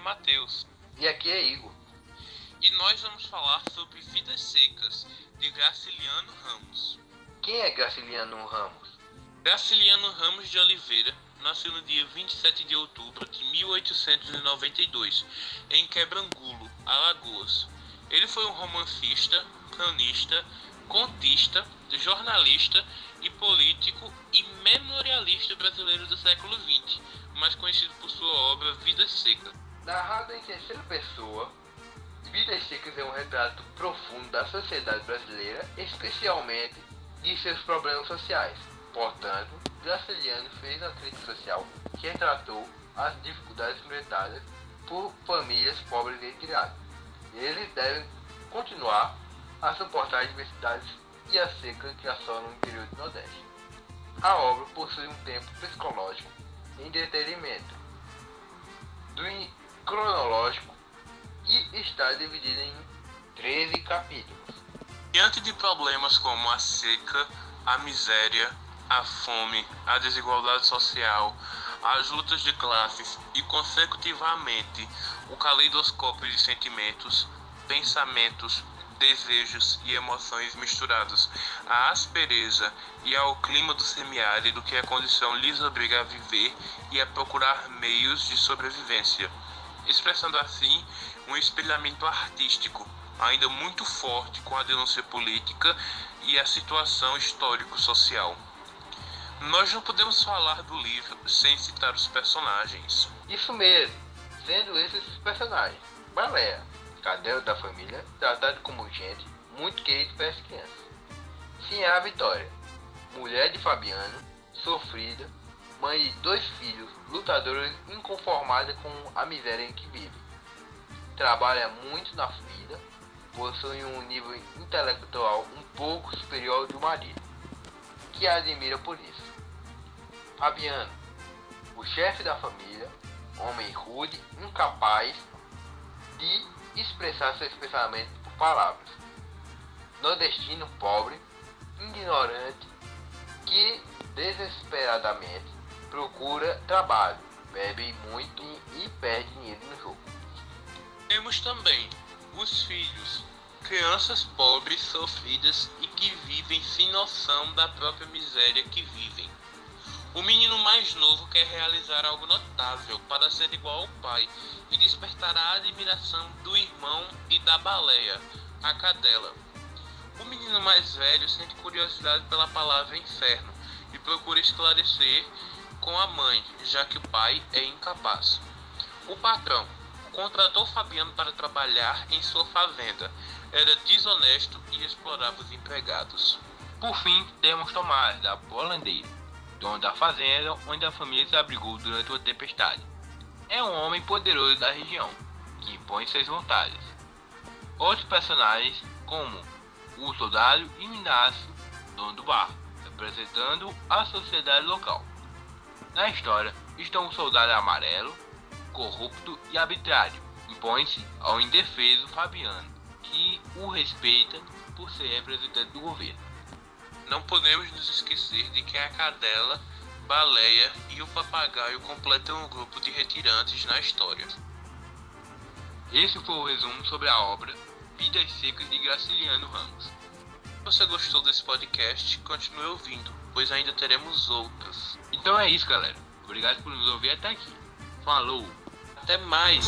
Matheus. E aqui é Igor. E nós vamos falar sobre Vidas Secas, de Graciliano Ramos. Quem é Graciliano Ramos? Graciliano Ramos de Oliveira nasceu no dia 27 de outubro de 1892, em Quebrangulo, Alagoas. Ele foi um romancista, cronista, contista, jornalista e político e memorialista brasileiro do século XX, mais conhecido por sua obra Vidas Secas. Narrado em terceira pessoa, Vidas Secas é um retrato profundo da sociedade brasileira, especialmente de seus problemas sociais. Portanto, Graciliano fez uma crítica social que retratou as dificuldades enfrentadas por famílias pobres e retiradas. Eles devem continuar a suportar as diversidades e a seca que assolam o interior do Nordeste. A obra possui um tempo psicológico em detenimento do cronológico e está dividida em 13 capítulos. Diante de problemas como a seca, a miséria, a fome, a desigualdade social, as lutas de classes e, consecutivamente, o caleidoscópio de sentimentos, pensamentos, desejos e emoções misturados à aspereza e ao clima do semiárido que a condição lhes obriga a viver e a procurar meios de sobrevivência, expressando assim um espelhamento artístico ainda muito forte com a denúncia política e a situação histórico-social. Nós não podemos falar do livro sem citar os personagens. Isso mesmo, sendo esses personagens. Baleia, cadela da família, tratado como gente, muito querido pelas crianças. Sinhá Vitória, mulher de Fabiano, sofrida, mãe de dois filhos, lutadora inconformada com a miséria em que vive. Trabalha muito na vida, possui um nível intelectual um pouco superior ao do marido, que a admira por isso. Fabiano, o chefe da família, homem rude, incapaz de expressar seus pensamentos por palavras. Nordestino pobre, ignorante, que desesperadamente procura trabalho, bebe muito e perde dinheiro no jogo. Temos também os filhos, crianças pobres, sofridas e que vivem sem noção da própria miséria que vivem. O menino mais novo quer realizar algo notável para ser igual ao pai e despertar a admiração do irmão e da baleia, a cadela. O menino mais velho sente curiosidade pela palavra inferno e procura esclarecer com a mãe, já que o pai é incapaz. O patrão contratou Fabiano para trabalhar em sua fazenda. Era desonesto e explorava os empregados. Por fim, temos Tomás, da Bolandeira dono da fazenda onde a família se abrigou durante uma tempestade. É um homem poderoso da região, que impõe suas vontades. Outros personagens, como o soldado Inácio, dono do bar, representando a sociedade local. Na história estão o soldado amarelo, corrupto e arbitrário, impõe-se ao indefeso Fabiano, que o respeita por ser representante do governo. Não podemos nos esquecer de que a cadela, baleia e o papagaio completam um grupo de retirantes na história. Esse foi o resumo sobre a obra Vidas Secas de Graciliano Ramos. Se você gostou desse podcast, continue ouvindo, pois ainda teremos outros. Então é isso, galera. Obrigado por nos ouvir até aqui. Falou! Até mais!